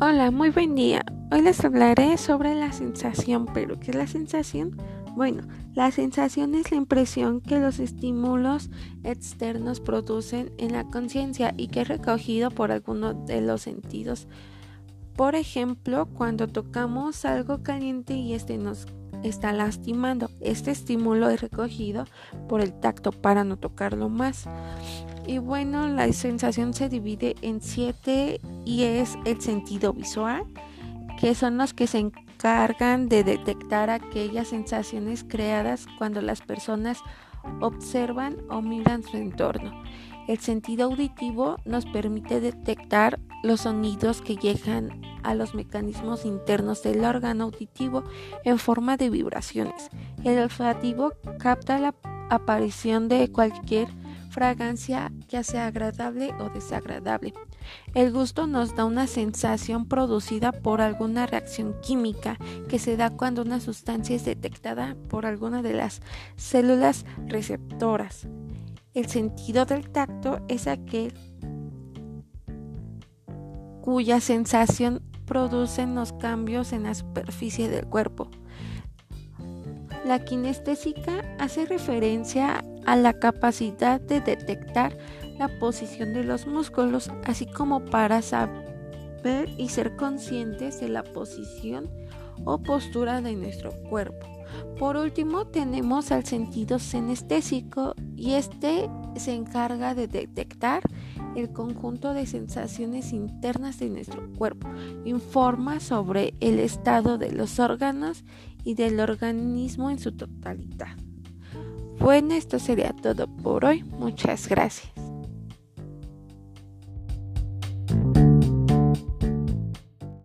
Hola, muy buen día. Hoy les hablaré sobre la sensación, pero ¿qué es la sensación? Bueno, la sensación es la impresión que los estímulos externos producen en la conciencia y que es recogido por alguno de los sentidos. Por ejemplo, cuando tocamos algo caliente y este nos está lastimando, este estímulo es recogido por el tacto para no tocarlo más. Y bueno, la sensación se divide en siete y es el sentido visual, que son los que se encargan de detectar aquellas sensaciones creadas cuando las personas observan o miran su entorno. El sentido auditivo nos permite detectar los sonidos que llegan a los mecanismos internos del órgano auditivo en forma de vibraciones. El olfativo capta la aparición de cualquier fragancia ya sea agradable o desagradable. El gusto nos da una sensación producida por alguna reacción química que se da cuando una sustancia es detectada por alguna de las células receptoras. El sentido del tacto es aquel cuya sensación producen los cambios en la superficie del cuerpo. La kinestésica hace referencia a la capacidad de detectar la posición de los músculos, así como para saber y ser conscientes de la posición o postura de nuestro cuerpo. Por último, tenemos al sentido senestésico y este se encarga de detectar el conjunto de sensaciones internas de nuestro cuerpo. Informa sobre el estado de los órganos y del organismo en su totalidad. Bueno, esto sería todo por hoy. Muchas gracias.